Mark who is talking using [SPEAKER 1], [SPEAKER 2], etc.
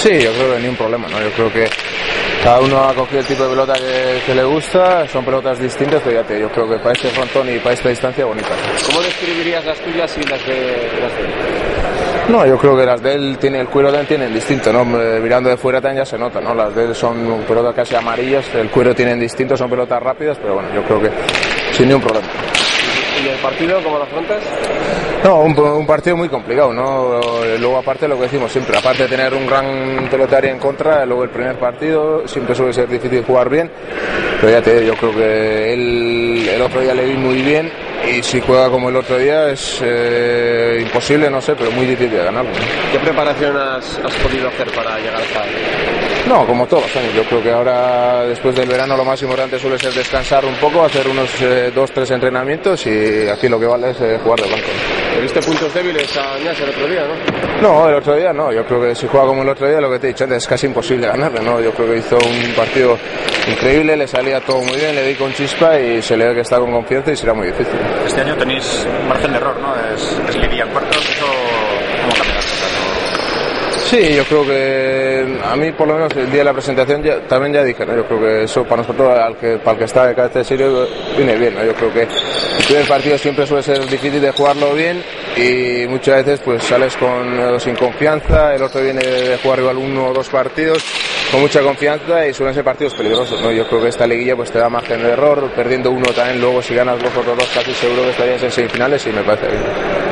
[SPEAKER 1] Sí, yo creo que ni un problema, ¿no? Yo creo que cada uno ha cogido el tipo de pelota que, que le gusta, son pelotas distintas, pero ya te, yo creo que para este frontón y para esta distancia bonita.
[SPEAKER 2] ¿Cómo describirías las tuyas y las de, las de él?
[SPEAKER 1] No, yo creo que las de él tiene el cuero también tienen distinto, ¿no? Eh, Mirando de fuera también ya se nota, ¿no? Las de él son pelotas casi amarillas, el cuero tienen distinto, son pelotas rápidas, pero bueno, yo creo que sin ningún problema.
[SPEAKER 2] ¿Y el partido cómo lo afrontas?
[SPEAKER 1] No, un, un partido muy complicado, ¿no? Luego aparte lo que decimos siempre, aparte de tener un gran pelotario en contra, luego el primer partido siempre suele ser difícil jugar bien, pero ya te digo, yo creo que él, el otro día le vi muy bien y si juega como el otro día es eh, imposible, no sé, pero muy difícil de ganarlo. ¿no?
[SPEAKER 2] ¿Qué preparación has, has podido hacer para llegar hasta ahí?
[SPEAKER 1] No, como todos los años. Yo creo que ahora, después del verano, lo más importante suele ser descansar un poco, hacer unos eh, dos, tres entrenamientos y aquí lo que vale es eh, jugar de blanco.
[SPEAKER 2] ¿Le viste puntos débiles a Añas el otro día, no?
[SPEAKER 1] No, el otro día no. Yo creo que si juega como el otro día, lo que te he dicho antes, es casi imposible ganarle, ¿no? Yo creo que hizo un partido increíble, le salía todo muy bien, le di con chispa y se le ve que está con confianza y será muy difícil.
[SPEAKER 3] Este año tenéis margen de error, ¿no? Es, es Lidia en cuartos, eso ¿cómo cambia las cosas?
[SPEAKER 1] Sí, yo creo que a mí por lo menos el día de la presentación ya, también ya dije, ¿no? yo creo que eso para nosotros, al que, para el que está de carácter serio, viene bien. ¿no? Yo creo que el partido siempre suele ser difícil de jugarlo bien y muchas veces pues sales con, sin confianza, el otro viene de jugar igual uno o dos partidos con mucha confianza y suelen ser partidos peligrosos. ¿no? Yo creo que esta liguilla pues te da margen de error, perdiendo uno también, luego si ganas los otros dos casi seguro que estarías en semifinales y me parece bien.